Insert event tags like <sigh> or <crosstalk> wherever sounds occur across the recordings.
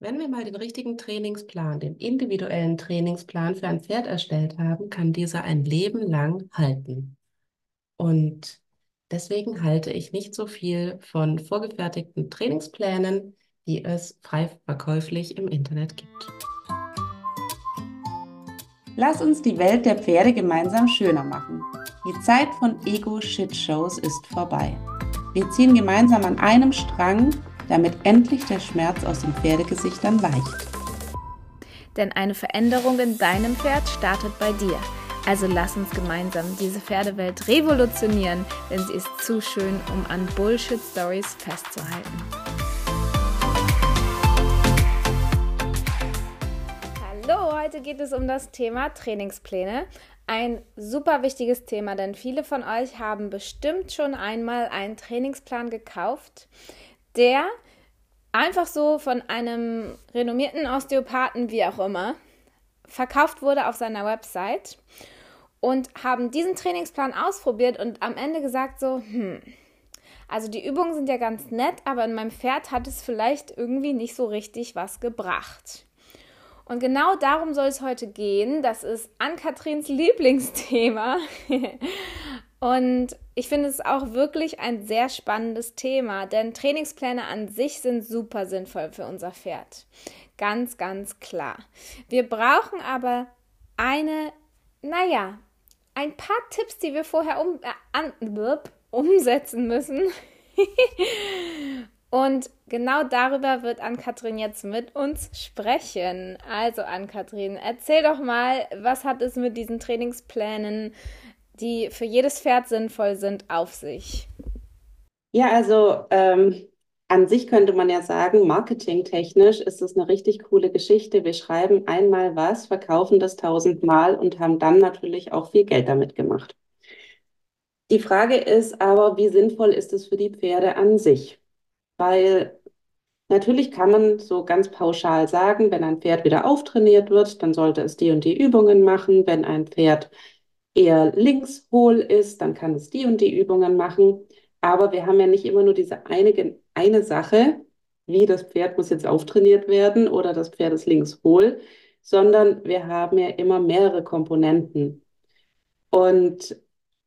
Wenn wir mal den richtigen Trainingsplan, den individuellen Trainingsplan für ein Pferd erstellt haben, kann dieser ein Leben lang halten. Und deswegen halte ich nicht so viel von vorgefertigten Trainingsplänen, die es frei verkäuflich im Internet gibt. Lass uns die Welt der Pferde gemeinsam schöner machen. Die Zeit von Ego-Shit-Shows ist vorbei. Wir ziehen gemeinsam an einem Strang damit endlich der Schmerz aus den Pferdegesichtern weicht. Denn eine Veränderung in deinem Pferd startet bei dir. Also lass uns gemeinsam diese Pferdewelt revolutionieren, denn sie ist zu schön, um an Bullshit-Stories festzuhalten. Hallo, heute geht es um das Thema Trainingspläne. Ein super wichtiges Thema, denn viele von euch haben bestimmt schon einmal einen Trainingsplan gekauft, der einfach so von einem renommierten Osteopathen, wie auch immer, verkauft wurde auf seiner Website und haben diesen Trainingsplan ausprobiert und am Ende gesagt so, hm, also die Übungen sind ja ganz nett, aber in meinem Pferd hat es vielleicht irgendwie nicht so richtig was gebracht. Und genau darum soll es heute gehen. Das ist Ann-Katrins Lieblingsthema. <laughs> Und ich finde es auch wirklich ein sehr spannendes Thema, denn Trainingspläne an sich sind super sinnvoll für unser Pferd. Ganz, ganz klar. Wir brauchen aber eine, naja, ein paar Tipps, die wir vorher um, äh, an, umsetzen müssen. <laughs> Und genau darüber wird Ann-Kathrin jetzt mit uns sprechen. Also, Ann-Kathrin, erzähl doch mal, was hat es mit diesen Trainingsplänen die für jedes Pferd sinnvoll sind, auf sich? Ja, also ähm, an sich könnte man ja sagen, marketingtechnisch ist es eine richtig coole Geschichte. Wir schreiben einmal was, verkaufen das tausendmal und haben dann natürlich auch viel Geld damit gemacht. Die Frage ist aber, wie sinnvoll ist es für die Pferde an sich? Weil natürlich kann man so ganz pauschal sagen, wenn ein Pferd wieder auftrainiert wird, dann sollte es die und die Übungen machen. Wenn ein Pferd eher linkshohl ist, dann kann es die und die Übungen machen. Aber wir haben ja nicht immer nur diese eine, eine Sache, wie das Pferd muss jetzt auftrainiert werden oder das Pferd ist linkshohl, sondern wir haben ja immer mehrere Komponenten. Und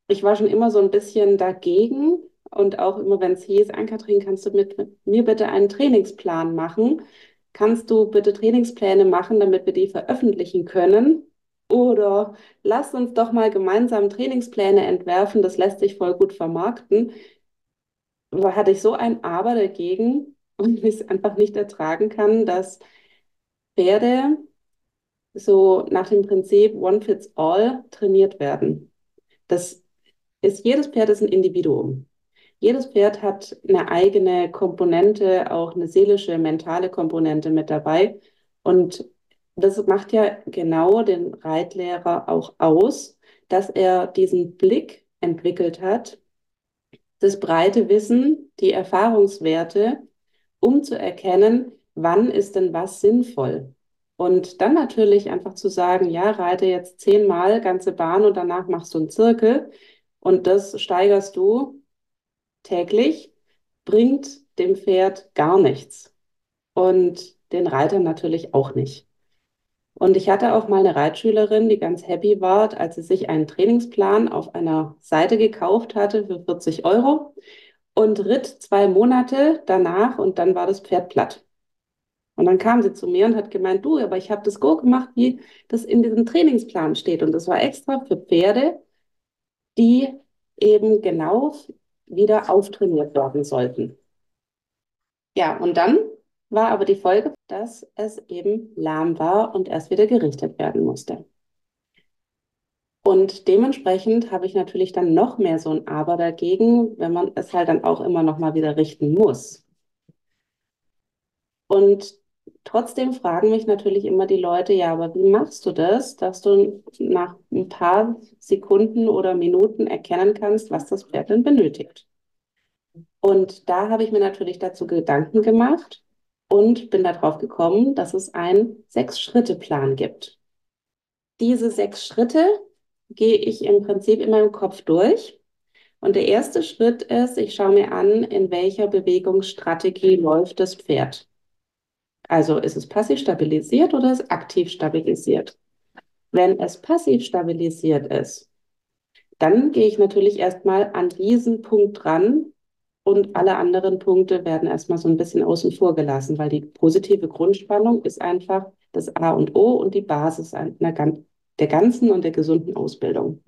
ich war schon immer so ein bisschen dagegen und auch immer, wenn es hieß, Ann-Kathrin, kannst du mit mir bitte einen Trainingsplan machen? Kannst du bitte Trainingspläne machen, damit wir die veröffentlichen können? Oder lass uns doch mal gemeinsam Trainingspläne entwerfen, das lässt sich voll gut vermarkten. Da hatte ich so ein Aber dagegen <laughs> und ich es einfach nicht ertragen kann, dass Pferde so nach dem Prinzip One Fits All trainiert werden. Das ist, jedes Pferd ist ein Individuum. Jedes Pferd hat eine eigene Komponente, auch eine seelische, mentale Komponente mit dabei. Und das macht ja genau den Reitlehrer auch aus, dass er diesen Blick entwickelt hat, das breite Wissen, die Erfahrungswerte, um zu erkennen, wann ist denn was sinnvoll. Und dann natürlich einfach zu sagen, ja, reite jetzt zehnmal ganze Bahn und danach machst du einen Zirkel und das steigerst du täglich, bringt dem Pferd gar nichts und den Reitern natürlich auch nicht. Und ich hatte auch mal eine Reitschülerin, die ganz happy war, als sie sich einen Trainingsplan auf einer Seite gekauft hatte für 40 Euro und ritt zwei Monate danach und dann war das Pferd platt. Und dann kam sie zu mir und hat gemeint, du, aber ich habe das Go gemacht, wie das in diesem Trainingsplan steht. Und das war extra für Pferde, die eben genau wieder auftrainiert werden sollten. Ja, und dann war aber die Folge, dass es eben lahm war und erst wieder gerichtet werden musste. Und dementsprechend habe ich natürlich dann noch mehr so ein Aber dagegen, wenn man es halt dann auch immer noch mal wieder richten muss. Und trotzdem fragen mich natürlich immer die Leute, ja, aber wie machst du das, dass du nach ein paar Sekunden oder Minuten erkennen kannst, was das Pferd denn benötigt? Und da habe ich mir natürlich dazu Gedanken gemacht und bin darauf gekommen, dass es einen Sechs-Schritte-Plan gibt. Diese sechs Schritte gehe ich im Prinzip in meinem Kopf durch. Und der erste Schritt ist, ich schaue mir an, in welcher Bewegungsstrategie läuft das Pferd. Also ist es passiv stabilisiert oder ist es aktiv stabilisiert? Wenn es passiv stabilisiert ist, dann gehe ich natürlich erstmal an diesen Punkt ran und alle anderen Punkte werden erstmal so ein bisschen außen vor gelassen, weil die positive Grundspannung ist einfach das A und O und die Basis der ganzen und der gesunden Ausbildung.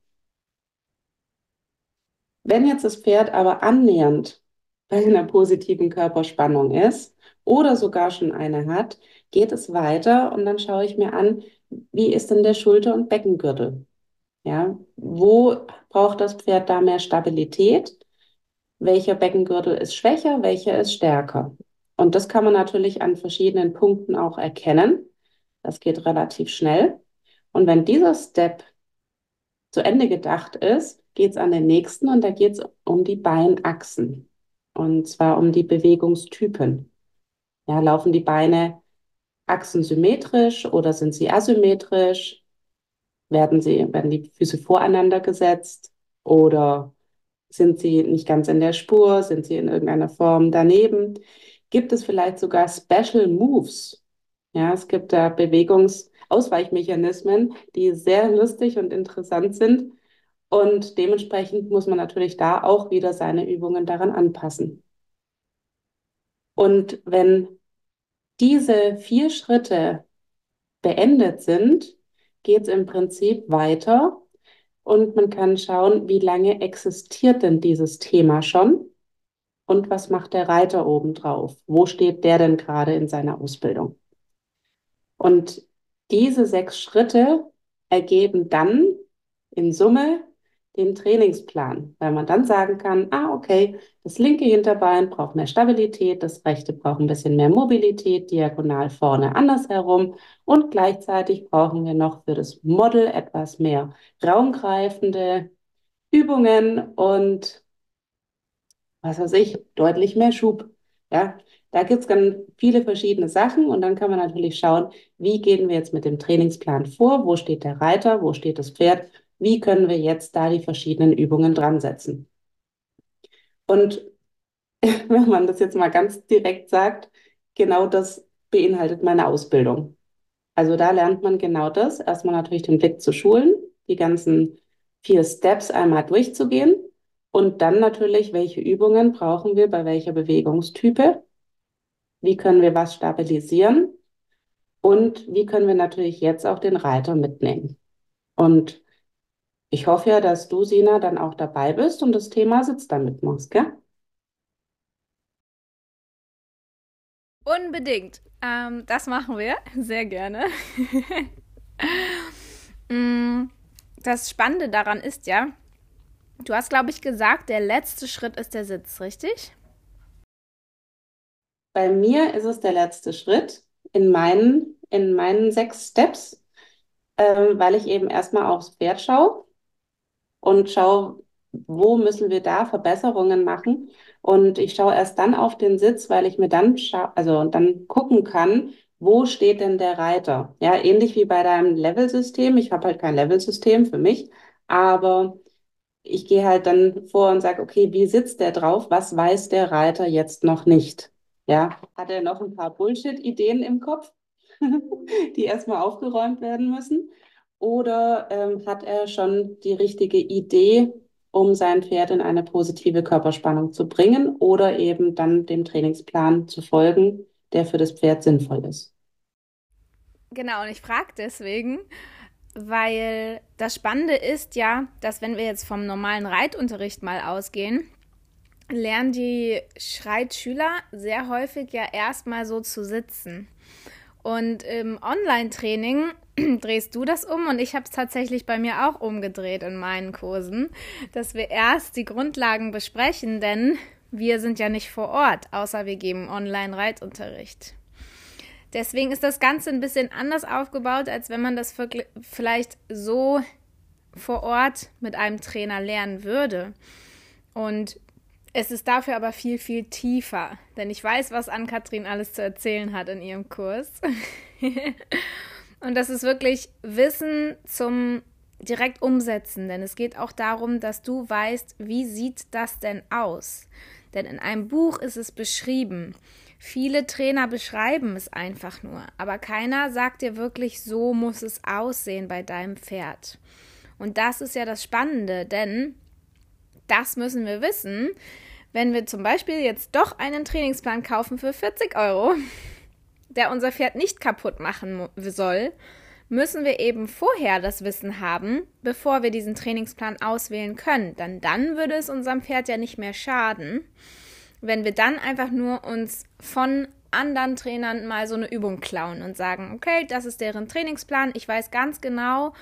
Wenn jetzt das Pferd aber annähernd bei einer positiven Körperspannung ist oder sogar schon eine hat, geht es weiter und dann schaue ich mir an, wie ist denn der Schulter- und Beckengürtel? Ja, wo braucht das Pferd da mehr Stabilität? Welcher Beckengürtel ist schwächer, welcher ist stärker? Und das kann man natürlich an verschiedenen Punkten auch erkennen. Das geht relativ schnell. Und wenn dieser Step zu Ende gedacht ist, geht es an den nächsten und da geht es um die Beinachsen. Und zwar um die Bewegungstypen. Ja, laufen die Beine achsensymmetrisch oder sind sie asymmetrisch? Werden, sie, werden die Füße voreinander gesetzt oder sind sie nicht ganz in der Spur? Sind sie in irgendeiner Form daneben? Gibt es vielleicht sogar Special Moves? Ja, es gibt da Bewegungsausweichmechanismen, die sehr lustig und interessant sind. Und dementsprechend muss man natürlich da auch wieder seine Übungen daran anpassen. Und wenn diese vier Schritte beendet sind, geht es im Prinzip weiter und man kann schauen, wie lange existiert denn dieses Thema schon und was macht der Reiter obendrauf? Wo steht der denn gerade in seiner Ausbildung? Und diese sechs Schritte ergeben dann in Summe den Trainingsplan, weil man dann sagen kann, ah, okay, das linke Hinterbein braucht mehr Stabilität, das rechte braucht ein bisschen mehr Mobilität, diagonal vorne andersherum. Und gleichzeitig brauchen wir noch für das Model etwas mehr raumgreifende Übungen und was weiß ich, deutlich mehr Schub. Ja, da gibt es ganz viele verschiedene Sachen und dann kann man natürlich schauen, wie gehen wir jetzt mit dem Trainingsplan vor, wo steht der Reiter, wo steht das Pferd wie können wir jetzt da die verschiedenen Übungen dran setzen. Und <laughs> wenn man das jetzt mal ganz direkt sagt, genau das beinhaltet meine Ausbildung. Also da lernt man genau das. Erstmal natürlich den Blick zu schulen, die ganzen vier Steps einmal durchzugehen und dann natürlich, welche Übungen brauchen wir bei welcher Bewegungstype? Wie können wir was stabilisieren? Und wie können wir natürlich jetzt auch den Reiter mitnehmen? Und ich hoffe ja, dass du, Sina, dann auch dabei bist und das Thema Sitz dann mitmachst, gell? Unbedingt. Ähm, das machen wir sehr gerne. <laughs> Mm, das Spannende daran ist ja, du hast, glaube ich, gesagt, der letzte Schritt ist der Sitz, richtig? Bei mir ist es der letzte Schritt in meinen, in meinen sechs Steps, ähm, weil ich eben erstmal aufs Pferd schaue und schaue, wo müssen wir da Verbesserungen machen. Und ich schaue erst dann auf den Sitz, weil ich mir dann also dann gucken kann, wo steht denn der Reiter? Ja, ähnlich wie bei deinem Level-System. Ich habe halt kein Level-System für mich, aber ich gehe halt dann vor und sage, okay, wie sitzt der drauf? Was weiß der Reiter jetzt noch nicht? Ja, hat er noch ein paar Bullshit-Ideen im Kopf, <laughs> die erstmal aufgeräumt werden müssen? Oder ähm, hat er schon die richtige Idee, um sein Pferd in eine positive Körperspannung zu bringen oder eben dann dem Trainingsplan zu folgen, der für das Pferd sinnvoll ist? Genau, und ich frage deswegen, weil das Spannende ist ja, dass wenn wir jetzt vom normalen Reitunterricht mal ausgehen, lernen die Schreitschüler sehr häufig ja erstmal so zu sitzen. Und im Online-Training <clears throat> drehst du das um und ich habe es tatsächlich bei mir auch umgedreht in meinen Kursen, dass wir erst die Grundlagen besprechen, denn wir sind ja nicht vor Ort, außer wir geben Online-Reitunterricht. Deswegen ist das Ganze ein bisschen anders aufgebaut, als wenn man das vielleicht so vor Ort mit einem Trainer lernen würde. Und es ist dafür aber viel, viel tiefer, denn ich weiß, was Ann-Kathrin alles zu erzählen hat in ihrem Kurs. <laughs> Und das ist wirklich Wissen zum direkt umsetzen, denn es geht auch darum, dass du weißt, wie sieht das denn aus? Denn in einem Buch ist es beschrieben. Viele Trainer beschreiben es einfach nur, aber keiner sagt dir wirklich, so muss es aussehen bei deinem Pferd. Und das ist ja das Spannende, denn das müssen wir wissen, wenn wir zum Beispiel jetzt doch einen Trainingsplan kaufen für 40 Euro, der unser Pferd nicht kaputt machen soll, müssen wir eben vorher das Wissen haben, bevor wir diesen Trainingsplan auswählen können. Denn dann würde es unserem Pferd ja nicht mehr schaden wenn wir dann einfach nur uns von anderen Trainern mal so eine Übung klauen und sagen, okay, das ist deren Trainingsplan, ich weiß ganz genau,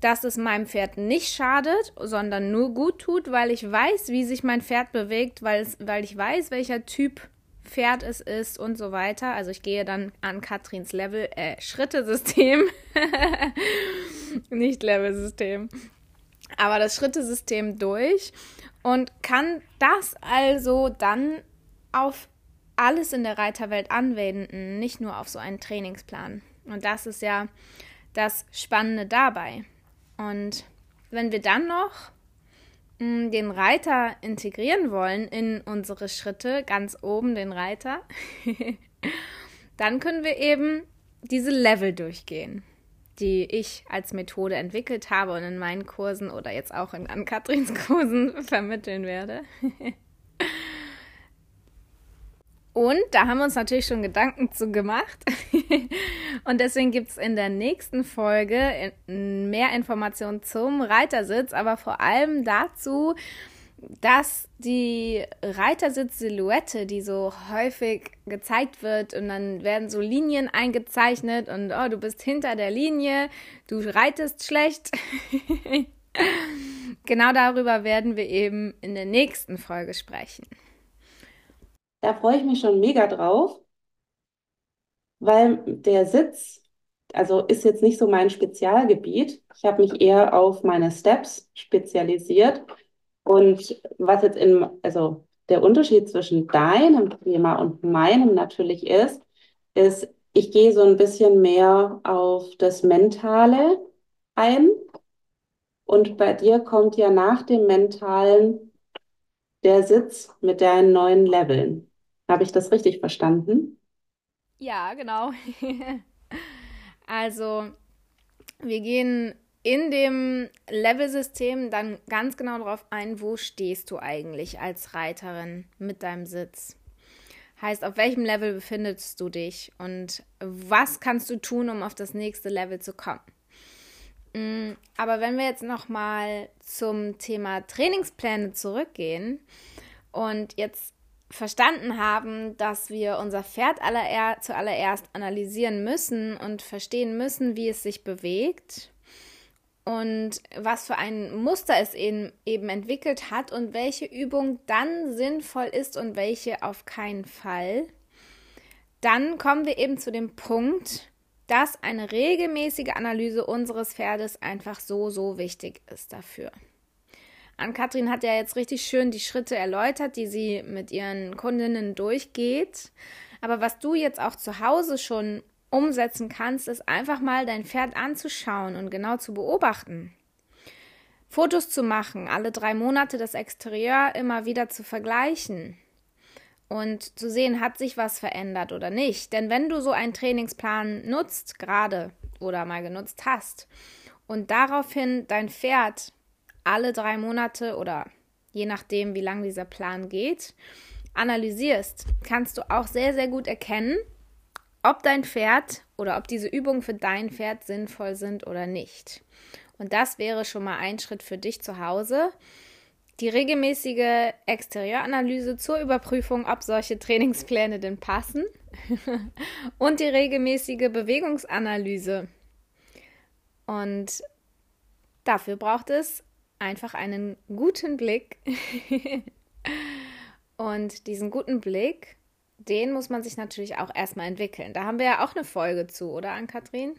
dass es meinem Pferd nicht schadet, sondern nur gut tut, weil ich weiß, wie sich mein Pferd bewegt, weil, es, weil ich weiß, welcher Typ Pferd es ist und so weiter. Also ich gehe dann an Katrins Level, äh, Schrittesystem, <laughs> nicht Level-System, aber das Schrittesystem durch und kann das also dann auf alles in der Reiterwelt anwenden, nicht nur auf so einen Trainingsplan. Und das ist ja das Spannende dabei. Und wenn wir dann noch den Reiter integrieren wollen in unsere Schritte, ganz oben den Reiter, <laughs> dann können wir eben diese Level durchgehen die ich als Methode entwickelt habe und in meinen Kursen oder jetzt auch in Ann-Katrins Kursen <laughs> vermitteln werde. <laughs> Und da haben wir uns natürlich schon Gedanken zu gemacht. <laughs> Und deswegen gibt es in der nächsten Folge mehr Informationen zum Reitersitz, aber vor allem dazu, dass die Reitersitz-Silhouette, die so häufig gezeigt wird und dann werden so Linien eingezeichnet und oh, du bist hinter der Linie, du reitest schlecht. <laughs> genau darüber werden wir eben in der nächsten Folge sprechen. Da freue ich mich schon mega drauf, weil der Sitz, also ist jetzt nicht so mein Spezialgebiet. Ich habe mich eher auf meine Steps spezialisiert und was jetzt in, also der Unterschied zwischen deinem Thema und meinem natürlich ist, ist, ich gehe so ein bisschen mehr auf das Mentale ein. Und bei dir kommt ja nach dem Mentalen der Sitz mit deinen neuen Leveln. Habe ich das richtig verstanden? Ja, genau. <laughs> also, wir gehen in dem Level-System dann ganz genau darauf ein, wo stehst du eigentlich als Reiterin mit deinem Sitz. Heißt, auf welchem Level befindest du dich und was kannst du tun, um auf das nächste Level zu kommen. Mm, aber wenn wir jetzt nochmal zum Thema Trainingspläne zurückgehen und jetzt verstanden haben, dass wir unser Pferd zuallererst analysieren müssen und verstehen müssen, wie es sich bewegt, und was für ein Muster es eben, eben entwickelt hat und welche Übung dann sinnvoll ist und welche auf keinen Fall, dann kommen wir eben zu dem Punkt, dass eine regelmäßige Analyse unseres Pferdes einfach so, so wichtig ist dafür. Ann-Kathrin hat ja jetzt richtig schön die Schritte erläutert, die sie mit ihren Kundinnen durchgeht. Aber was du jetzt auch zu Hause schon umsetzen kannst, ist einfach mal dein Pferd anzuschauen und genau zu beobachten. Fotos zu machen, alle drei Monate das Exterieur immer wieder zu vergleichen und zu sehen, hat sich was verändert oder nicht. Denn wenn du so einen Trainingsplan nutzt, gerade oder mal genutzt hast, und daraufhin dein Pferd alle drei Monate oder je nachdem, wie lang dieser Plan geht, analysierst, kannst du auch sehr, sehr gut erkennen, ob dein Pferd oder ob diese Übungen für dein Pferd sinnvoll sind oder nicht. Und das wäre schon mal ein Schritt für dich zu Hause. Die regelmäßige Exterieuranalyse zur Überprüfung, ob solche Trainingspläne denn passen. <laughs> und die regelmäßige Bewegungsanalyse. Und dafür braucht es einfach einen guten Blick. <laughs> und diesen guten Blick den muss man sich natürlich auch erstmal entwickeln. Da haben wir ja auch eine Folge zu, oder Ann-Kathrin?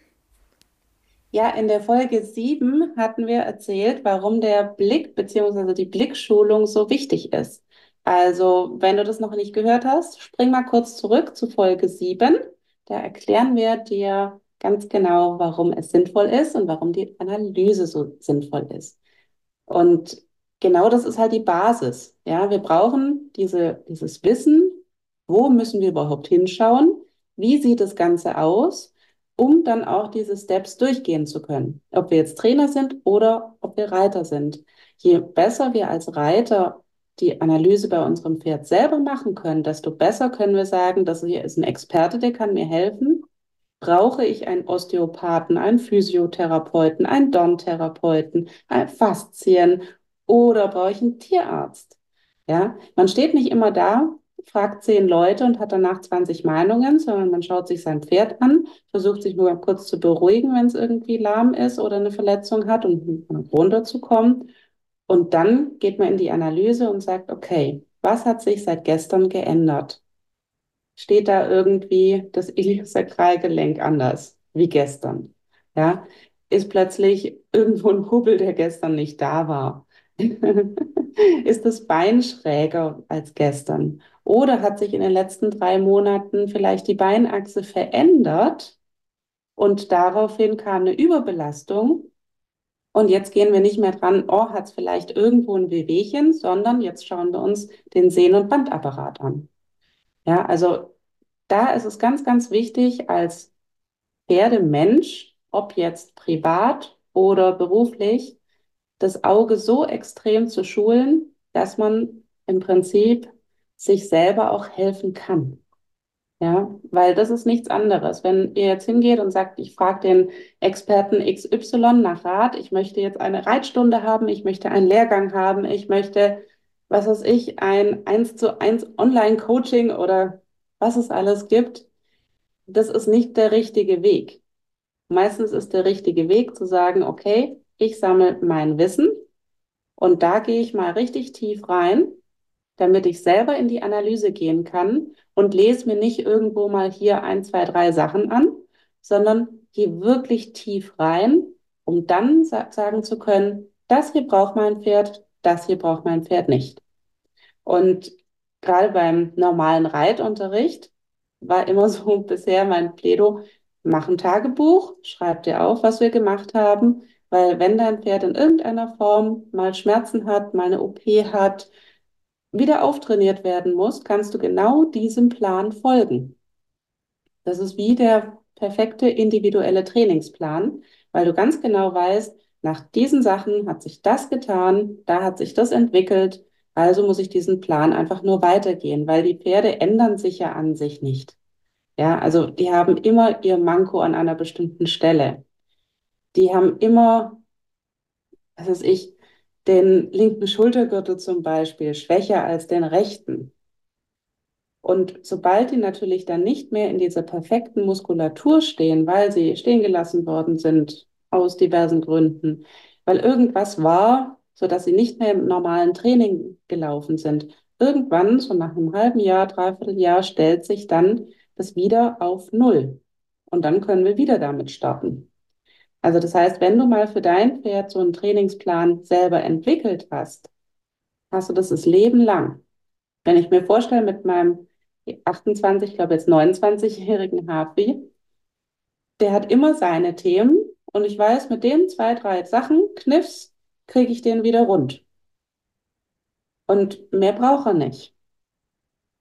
Ja, in der Folge 7 hatten wir erzählt, warum der Blick bzw. die Blickschulung so wichtig ist. Also, wenn du das noch nicht gehört hast, spring mal kurz zurück zu Folge 7. Da erklären wir dir ganz genau, warum es sinnvoll ist und warum die Analyse so sinnvoll ist. Und genau das ist halt die Basis. Ja, wir brauchen diese, dieses Wissen Wo müssen wir überhaupt hinschauen? Wie sieht das Ganze aus? um dann auch diese Steps durchgehen zu können. Ob wir jetzt Trainer sind oder ob wir Reiter sind. Je besser wir als Reiter die Analyse bei unserem Pferd selber machen können, desto besser können wir sagen, dass hier ist ein Experte, der kann mir helfen. Brauche ich einen Osteopathen, einen Physiotherapeuten, einen Dorntherapeuten, einen Faszien oder brauche ich einen Tierarzt? Ja, man steht nicht immer da fragt zehn Leute und hat danach 20 Meinungen, sondern man schaut sich sein Pferd an, versucht sich nur kurz zu beruhigen, wenn es irgendwie lahm ist oder eine Verletzung hat und runterzukommen. Und dann geht man in die Analyse und sagt, okay, was hat sich seit gestern geändert? Steht da irgendwie das Iliosakralgelenk anders wie gestern? Ja, ist plötzlich irgendwo ein Hubbel, der gestern nicht da war? <laughs> ist das Bein schräger als gestern? Oder hat sich in den letzten drei Monaten vielleicht die Beinachse verändert und daraufhin kam eine Überbelastung? Und jetzt gehen wir nicht mehr dran, oh, hat es vielleicht irgendwo ein Wehwehchen, sondern jetzt schauen wir uns den Sehnen- und Bandapparat an. Ja, also da ist es ganz, ganz wichtig als Pferdemensch, ob jetzt privat oder beruflich, das Auge so extrem zu schulen, dass man im Prinzip sich selber auch helfen kann. Ja, weil das ist nichts anderes. Wenn ihr jetzt hingeht und sagt, ich frage den Experten XY nach Rat, ich möchte jetzt eine Reitstunde haben, ich möchte einen Lehrgang haben, ich möchte, was weiß ich, ein 1 zu 1 Online-Coaching oder was es alles gibt, das ist nicht der richtige Weg. Meistens ist der richtige Weg zu sagen, okay, ich sammle mein Wissen und da gehe ich mal richtig tief rein damit ich selber in die Analyse gehen kann und lese mir nicht irgendwo mal hier ein, zwei, drei Sachen an, sondern gehe wirklich tief rein, um dann sa sagen zu können, das hier braucht mein Pferd, das hier braucht mein Pferd nicht. Und gerade beim normalen Reitunterricht war immer so <laughs> bisher mein Plädo, mach ein Tagebuch, schreib dir auf, was wir gemacht haben, weil wenn dein Pferd in irgendeiner Form mal Schmerzen hat, mal eine OP hat, wieder auftrainiert werden muss, kannst du genau diesem Plan folgen. Das ist wie der perfekte individuelle Trainingsplan, weil du ganz genau weißt, nach diesen Sachen hat sich das getan, da hat sich das entwickelt, also muss ich diesen Plan einfach nur weitergehen, weil die Pferde ändern sich ja an sich nicht. Ja, also die haben immer ihr Manko an einer bestimmten Stelle. Die haben immer, was weiß ich, den linken Schultergürtel zum Beispiel schwächer als den rechten. Und sobald die natürlich dann nicht mehr in dieser perfekten Muskulatur stehen, weil sie stehen gelassen worden sind aus diversen Gründen, weil irgendwas war, sodass sie nicht mehr im normalen Training gelaufen sind, irgendwann, so nach einem halben Jahr, dreiviertel Jahr, stellt sich dann das wieder auf Null. Und dann können wir wieder damit starten. Also das heißt, wenn du mal für dein Pferd so einen Trainingsplan selber entwickelt hast, hast du das das Leben lang. Wenn ich mir vorstelle, mit meinem 28, ich glaube jetzt 29-jährigen Hafi, der hat immer seine Themen und ich weiß, mit den zwei, drei Sachen, Kniffs, kriege ich den wieder rund. Und mehr braucht er nicht.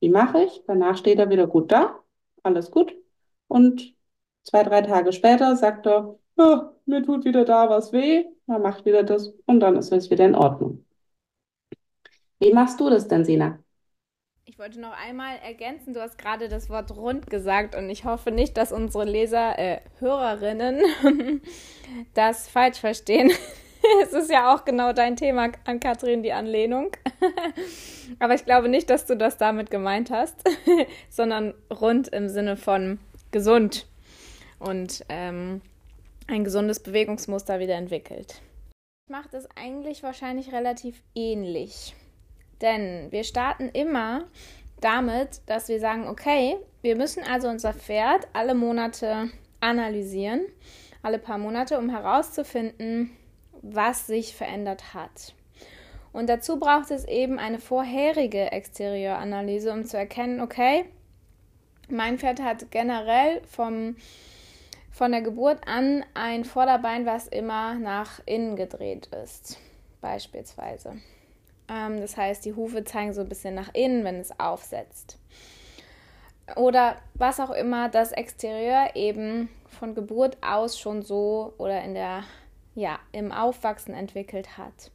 Wie mache ich? Danach steht er wieder gut da, alles gut. Und zwei, drei Tage später sagt er, oh, mir tut wieder da was weh, man macht wieder das und dann ist es wieder in Ordnung. Wie machst du das denn, Sina? Ich wollte noch einmal ergänzen, du hast gerade das Wort rund gesagt und ich hoffe nicht, dass unsere Leser, äh, Hörerinnen <laughs> das falsch verstehen. <laughs> es ist ja auch genau dein Thema an Kathrin, die Anlehnung. <laughs> Aber ich glaube nicht, dass du das damit gemeint hast, sondern rund im Sinne von gesund. Und ähm, ein gesundes Bewegungsmuster wieder entwickelt. Macht es eigentlich wahrscheinlich relativ ähnlich. Denn wir starten immer damit, dass wir sagen, okay, wir müssen also unser Pferd alle Monate analysieren, alle paar Monate, um herauszufinden, was sich verändert hat. Und dazu braucht es eben eine vorherige Exterieuranalyse, um zu erkennen, okay, mein Pferd hat generell vom von der Geburt an ein Vorderbein, was immer nach innen gedreht ist, beispielsweise. Ähm, das heißt, die Hufe zeigen so ein bisschen nach innen, wenn es aufsetzt. oder was auch immer das Exterieur eben von Geburt aus schon so oder in der ja, im Aufwachsen entwickelt hat.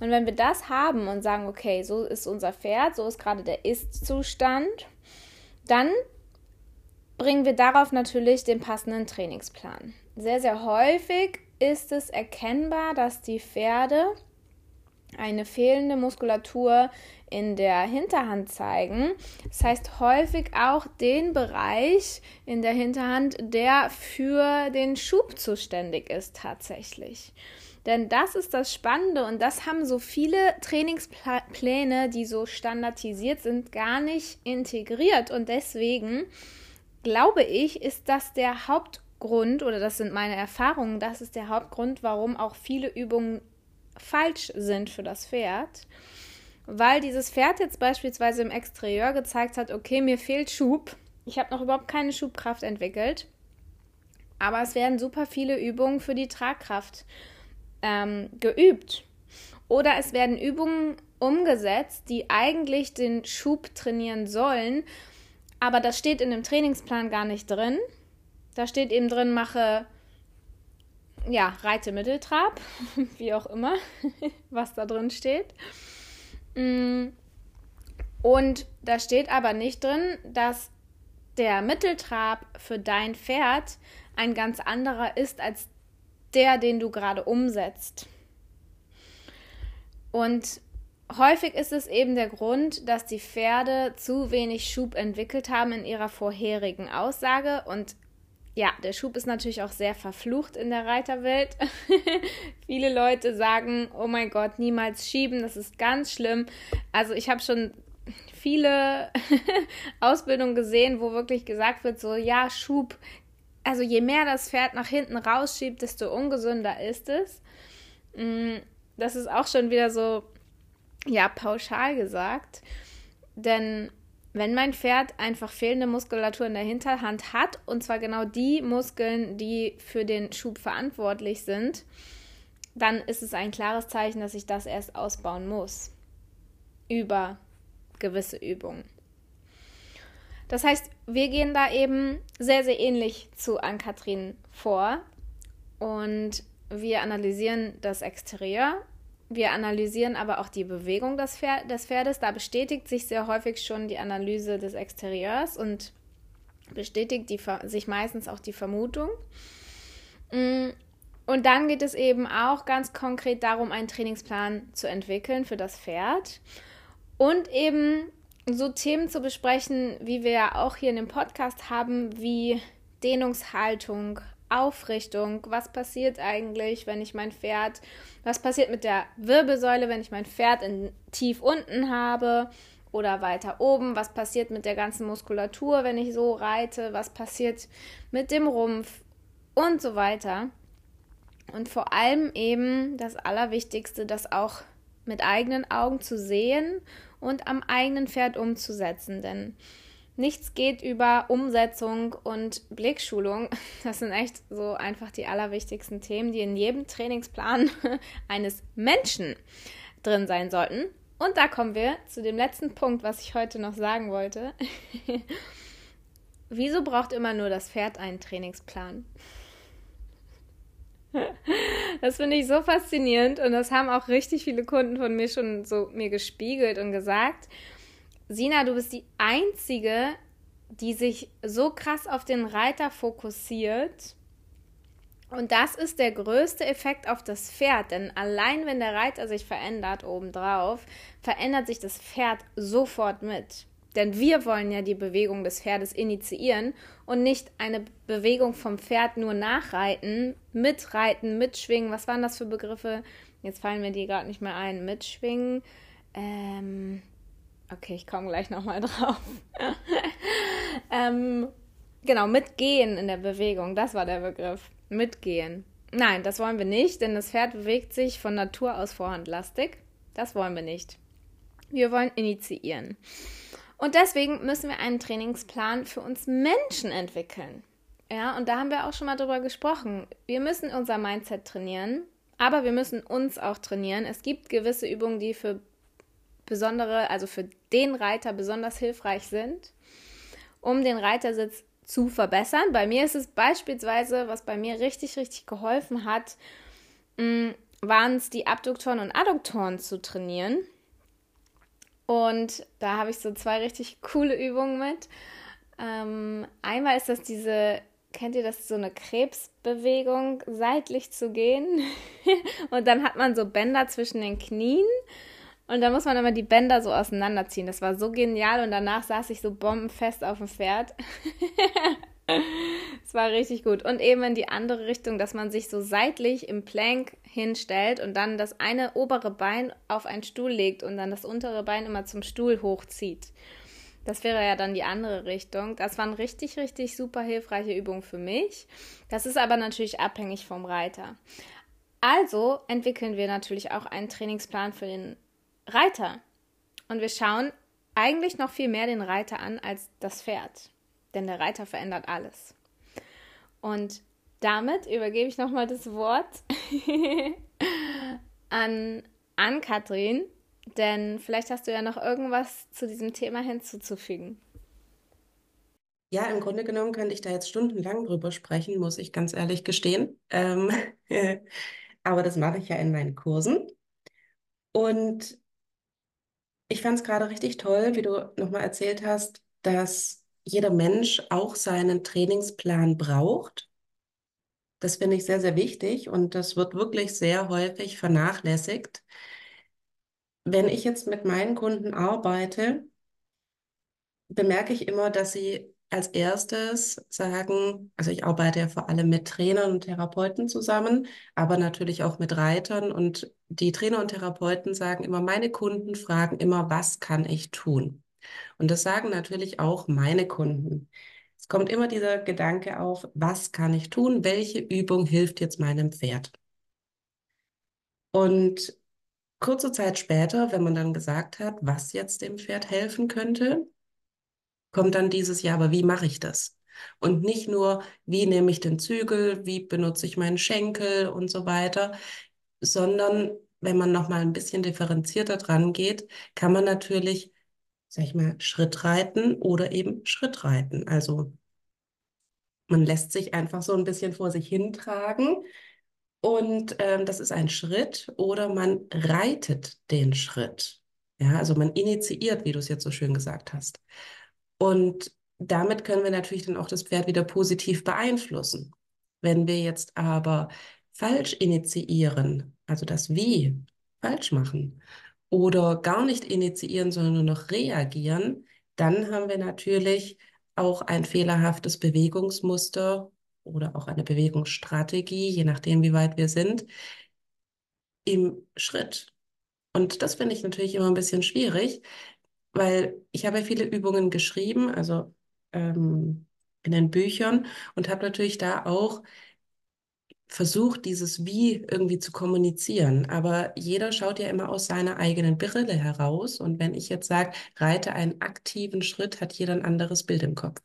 Und wenn wir das haben und sagen, okay, so ist unser Pferd, so ist gerade der Ist-Zustand, dann bringen wir darauf natürlich den passenden Trainingsplan. Sehr, sehr häufig ist es erkennbar, dass die Pferde eine fehlende Muskulatur in der Hinterhand zeigen. Das heißt häufig auch den Bereich in der Hinterhand, der für den Schub zuständig ist tatsächlich. Denn das ist das Spannende und das haben so viele Trainingspläne, die so standardisiert sind, gar nicht integriert. Und deswegen glaube ich, ist das der Hauptgrund oder das sind meine Erfahrungen, das ist der Hauptgrund, warum auch viele Übungen falsch sind für das Pferd. Weil dieses Pferd jetzt beispielsweise im Exterieur gezeigt hat, okay, mir fehlt Schub. Ich habe noch überhaupt keine Schubkraft entwickelt. Aber es werden super viele Übungen für die Tragkraft ähm, geübt. Oder es werden Übungen umgesetzt, die eigentlich den Schub trainieren sollen. Aber das steht in dem Trainingsplan gar nicht drin. Da steht eben drin, mache ja, Reite Mitteltrab, <laughs> wie auch immer, <laughs> was da drin steht. Mm. Und da steht aber nicht drin, dass der Mitteltrab für dein Pferd ein ganz anderer ist als der, den du gerade umsetzt. Und häufig ist es eben der Grund, dass die Pferde zu wenig Schub entwickelt haben in ihrer vorherigen Aussage und ja, der Schub ist natürlich auch sehr verflucht in der Reiterwelt. <laughs> Viele Leute sagen, oh mein Gott, niemals schieben, das ist ganz schlimm. Also ich habe schon viele <laughs> Ausbildungen gesehen, wo wirklich gesagt wird, so ja, Schub, also je mehr das Pferd nach hinten rausschiebt, desto ungesünder ist es. Mm, das ist auch schon wieder so, ja, pauschal gesagt. Denn wenn mein Pferd einfach fehlende Muskulatur in der Hinterhand hat, und zwar genau die Muskeln, die für den Schub verantwortlich sind, dann ist es ein klares Zeichen, dass ich das erst ausbauen muss. Über gewisse Übungen. Das heißt, wir gehen da eben sehr, sehr ähnlich zu Ann-Kathrin vor und wir analysieren das Exterieur, wir analysieren aber auch die Bewegung des, Pferd, des Pferdes. Da bestätigt sich sehr häufig schon die Analyse des Exterieurs und bestätigt die, sich meistens auch die Vermutung. Mm, und dann geht es eben auch ganz konkret darum, einen Trainingsplan zu entwickeln für das Pferd und eben so Themen zu besprechen, wie wir ja auch hier in dem Podcast haben, wie Dehnungshaltung, Aufrichtung, was passiert eigentlich, wenn ich mein Pferd, was passiert mit der Wirbelsäule, wenn ich mein Pferd in, tief unten habe oder weiter oben, was passiert mit der ganzen Muskulatur, wenn ich so reite, was passiert mit dem Rumpf? Und so weiter. Und vor allem eben das Allerwichtigste, das auch mit eigenen Augen zu sehen und am eigenen Pferd umzusetzen, denn Nichts geht über Umsetzung und Blickschulung. <laughs> Das sind echt so einfach die allerwichtigsten Themen, die in jedem Trainingsplan <laughs> eines Menschen drin sein sollten. Und da kommen wir zu dem letzten Punkt, was ich heute noch sagen wollte. <laughs> Wieso braucht immer nur das Pferd einen Trainingsplan? Das finde ich so faszinierend und das haben auch richtig viele Kunden von mir schon so mir gespiegelt und gesagt. Sina, du bist die Einzige, die sich so krass auf den Reiter fokussiert. Und das ist der größte Effekt auf das Pferd, denn allein wenn der Reiter sich verändert obendrauf, verändert sich das Pferd sofort mit. Denn wir wollen ja die Bewegung des Pferdes initiieren und nicht eine Bewegung vom Pferd nur nachreiten, mitreiten, mitschwingen. Was waren das für Begriffe? Jetzt fallen mir die gerade nicht mehr ein. Mitschwingen. Ähm, Okay, ich komme gleich nochmal <laughs> drauf. ähm, genau, mitgehen in der Bewegung, das war der Begriff. Mitgehen. Nein, das wollen wir nicht, denn das Pferd bewegt sich von Natur aus vorhandlastig. Das wollen wir nicht. Wir wollen initiieren. Und deswegen müssen wir einen Trainingsplan für uns Menschen entwickeln. Ja, und da haben wir auch schon mal drüber gesprochen. Wir müssen unser Mindset trainieren, aber wir müssen uns auch trainieren. Es gibt gewisse Übungen, die für besondere, also für den Reiter besonders hilfreich sind. um den Reitersitz zu verbessern. Bei mir ist es beispielsweise, was bei mir richtig, richtig geholfen hat, mm, waren es die Abduktoren und Adduktoren zu trainieren. Und da habe ich so zwei richtig coole Übungen mit. Ähm, einmal ist das diese, kennt ihr das, so eine Krebsbewegung, seitlich zu gehen. <laughs> und dann hat man so Bänder zwischen den Knien. Und da muss man immer die Bänder so auseinanderziehen. Das war so genial. Und danach saß ich so bombenfest auf dem Pferd. <laughs> Es war richtig gut. Und eben in die andere Richtung, dass man sich so seitlich im Plank hinstellt und dann das eine obere Bein auf einen Stuhl legt und dann das untere Bein immer zum Stuhl hochzieht. Das wäre ja dann die andere Richtung. Das waren richtig, richtig super hilfreiche Übungen für mich. Das ist aber natürlich abhängig vom Reiter. Also entwickeln wir natürlich auch einen Trainingsplan für den Reiter. Und wir schauen eigentlich noch viel mehr den Reiter an als das Pferd denn der Reiter verändert alles. Und damit übergebe ich nochmal das Wort <laughs> an, an Katrin, denn vielleicht hast du ja noch irgendwas zu diesem Thema hinzuzufügen. Ja, im Grunde genommen könnte ich da jetzt stundenlang drüber sprechen, muss ich ganz ehrlich gestehen. Ähm, <laughs> aber das mache ich ja in meinen Kursen. Und ich fand es gerade richtig toll, wie du nochmal erzählt hast, dass jeder Mensch auch seinen Trainingsplan braucht. Das finde ich sehr, sehr wichtig und das wird wirklich sehr häufig vernachlässigt. Wenn ich jetzt mit meinen Kunden arbeite, bemerke ich immer, dass sie als erstes sagen, also ich arbeite ja vor allem mit Trainern und Therapeuten zusammen, aber natürlich auch mit Reitern und die Trainer und Therapeuten sagen immer, meine Kunden fragen immer, was kann ich tun? Und das sagen natürlich auch meine Kunden. Es kommt immer dieser Gedanke auf, was kann ich tun? Welche Übung hilft jetzt meinem Pferd? Und kurze Zeit später, wenn man dann gesagt hat, was jetzt dem Pferd helfen könnte, kommt dann dieses Jahr, aber wie mache ich das? Und nicht nur, wie nehme ich den Zügel, wie benutze ich meinen Schenkel und so weiter, sondern wenn man noch mal ein bisschen differenzierter dran geht, kann man natürlich sag ich mal, Schrittreiten oder eben Schrittreiten. Also man lässt sich einfach so ein bisschen vor sich hintragen und ähm, das ist ein Schritt oder man reitet den Schritt. Ja, also man initiiert, wie du es jetzt so schön gesagt hast. Und damit können wir natürlich dann auch das Pferd wieder positiv beeinflussen. Wenn wir jetzt aber falsch initiieren, also das Wie falsch machen oder gar nicht initiieren, sondern nur noch reagieren, dann haben wir natürlich auch ein fehlerhaftes Bewegungsmuster oder auch eine Bewegungsstrategie, je nachdem, wie weit wir sind, im Schritt. Und das finde ich natürlich immer ein bisschen schwierig, weil ich habe ja viele Übungen geschrieben, also ähm, in den Büchern und habe natürlich da auch versucht, dieses Wie irgendwie zu kommunizieren. Aber jeder schaut ja immer aus seiner eigenen Brille heraus. Und wenn ich jetzt sage, reite einen aktiven Schritt, hat jeder ein anderes Bild im Kopf.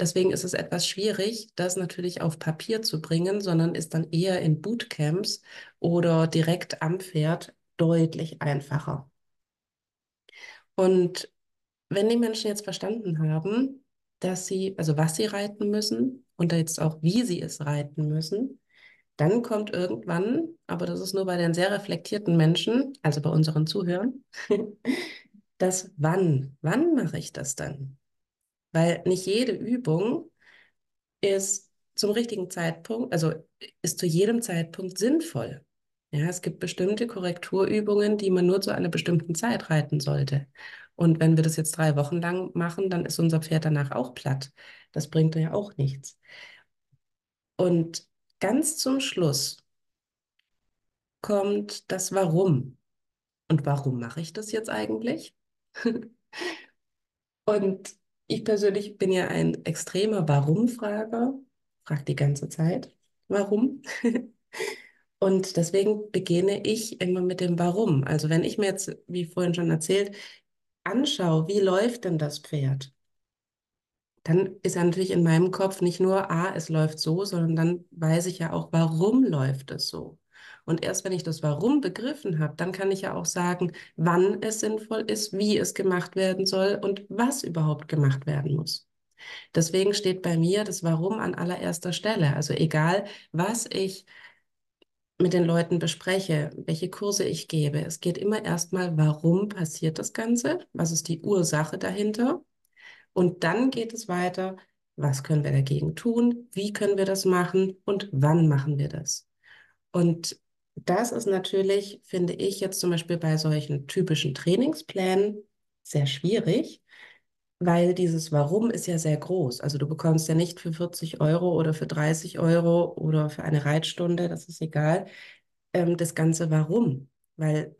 Deswegen ist es etwas schwierig, das natürlich auf Papier zu bringen, sondern ist dann eher in Bootcamps oder direkt am Pferd deutlich einfacher. Und wenn die Menschen jetzt verstanden haben, dass sie, also was sie reiten müssen und jetzt auch, wie sie es reiten müssen, dann kommt irgendwann, aber das ist nur bei den sehr reflektierten Menschen, also bei unseren Zuhörern, <laughs> das Wann. Wann mache ich das dann? Weil nicht jede Übung ist zum richtigen Zeitpunkt, also ist zu jedem Zeitpunkt sinnvoll. Ja, es gibt bestimmte Korrekturübungen, die man nur zu einer bestimmten Zeit reiten sollte. Und wenn wir das jetzt drei Wochen lang machen, dann ist unser Pferd danach auch platt. Das bringt ja auch nichts. Und ganz zum Schluss kommt das Warum. Und warum mache ich das jetzt eigentlich? <laughs> Und ich persönlich bin ja ein extremer Warum-Frager, frage die ganze Zeit, warum? <laughs> Und deswegen beginne ich immer mit dem Warum. Also wenn ich mir jetzt, wie vorhin schon erzählt, anschaue, wie läuft denn das Pferd, dann ist ja natürlich in meinem Kopf nicht nur, ah, es läuft so, sondern dann weiß ich ja auch, warum läuft es so. Und erst wenn ich das Warum begriffen habe, dann kann ich ja auch sagen, wann es sinnvoll ist, wie es gemacht werden soll und was überhaupt gemacht werden muss. Deswegen steht bei mir das Warum an allererster Stelle. Also egal, was ich mit den Leuten bespreche, welche Kurse ich gebe, es geht immer erstmal, warum passiert das Ganze? Was ist die Ursache dahinter? Und dann geht es weiter, was können wir dagegen tun? Wie können wir das machen? Und wann machen wir das? Und das ist natürlich, finde ich, jetzt zum Beispiel bei solchen typischen Trainingsplänen sehr schwierig, weil dieses Warum ist ja sehr groß. Also du bekommst ja nicht für 40 Euro oder für 30 Euro oder für eine Reitstunde, das ist egal, ähm, das ganze Warum. Weil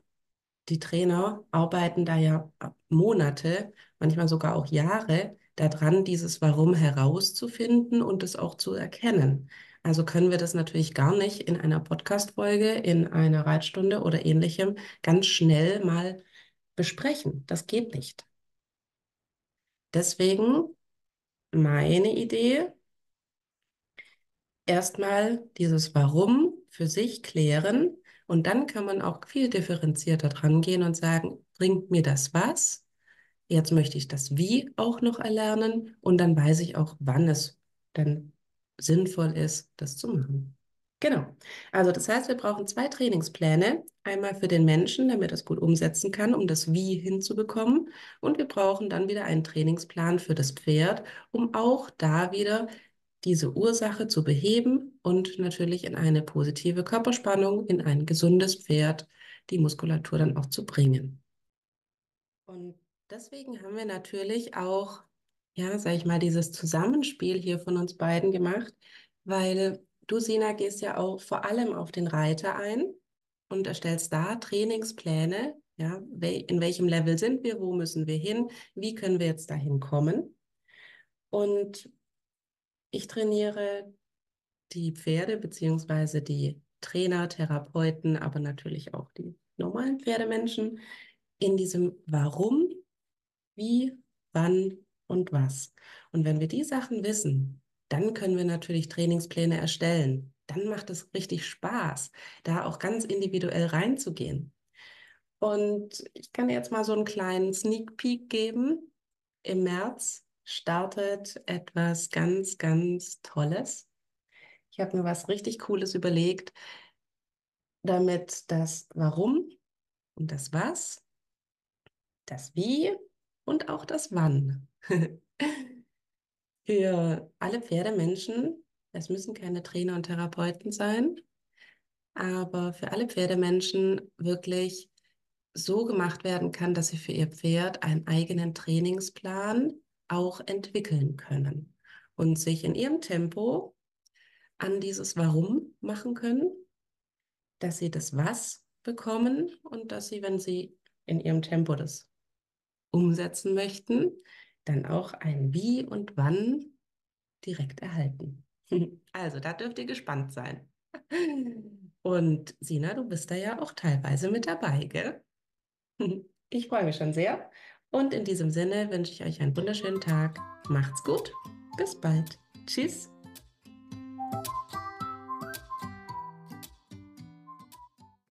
die Trainer arbeiten da ja Monate, manchmal sogar auch Jahre daran, dieses Warum herauszufinden und es auch zu erkennen. Also können wir das natürlich gar nicht in einer Podcast-Folge, in einer Reitstunde oder ähnlichem ganz schnell mal besprechen. Das geht nicht. Deswegen meine Idee, erstmal dieses Warum für sich klären und dann kann man auch viel differenzierter dran gehen und sagen, bringt mir das was? Jetzt möchte ich das Wie auch noch erlernen und dann weiß ich auch, wann es dann sinnvoll ist, das zu machen. Genau. Also das heißt, wir brauchen zwei Trainingspläne. Einmal für den Menschen, damit er es gut umsetzen kann, um das Wie hinzubekommen. Und wir brauchen dann wieder einen Trainingsplan für das Pferd, um auch da wieder diese Ursache zu beheben und natürlich in eine positive Körperspannung, in ein gesundes Pferd, die Muskulatur dann auch zu bringen. Und deswegen haben wir natürlich auch, ja, sag ich mal, dieses Zusammenspiel hier von uns beiden gemacht, weil Du, Sina, gehst ja auch vor allem auf den Reiter ein und erstellst da Trainingspläne. Ja, in welchem Level sind wir? Wo müssen wir hin? Wie können wir jetzt dahin kommen? Und ich trainiere die Pferde beziehungsweise die Trainer, Therapeuten, aber natürlich auch die normalen Pferdemenschen in diesem Warum, wie, wann und was. Und wenn wir die Sachen wissen, dann können wir natürlich Trainingspläne erstellen. Dann macht es richtig Spaß, da auch ganz individuell reinzugehen. Und ich kann jetzt mal so einen kleinen Sneak Peek geben. Im März startet etwas ganz, ganz Tolles. Ich habe mir was richtig Cooles überlegt, damit das Warum und das Was, das Wie und auch das Wann <laughs> für alle Pferdemenschen, es müssen keine Trainer und Therapeuten sein, aber für alle Pferdemenschen wirklich so gemacht werden kann, dass sie für ihr Pferd einen eigenen Trainingsplan auch entwickeln können und sich in ihrem Tempo an dieses Warum machen können, dass sie das Was bekommen und dass sie, wenn sie in ihrem Tempo das umsetzen möchten, dann auch ein Wie und Wann direkt erhalten. <laughs> Also, da dürft ihr gespannt sein. <laughs> Und Sina, du bist da ja auch teilweise mit dabei, gell? <laughs> Ich freue mich schon sehr. Und in diesem Sinne wünsche ich euch einen wunderschönen Tag. Macht's gut. Bis bald. Tschüss.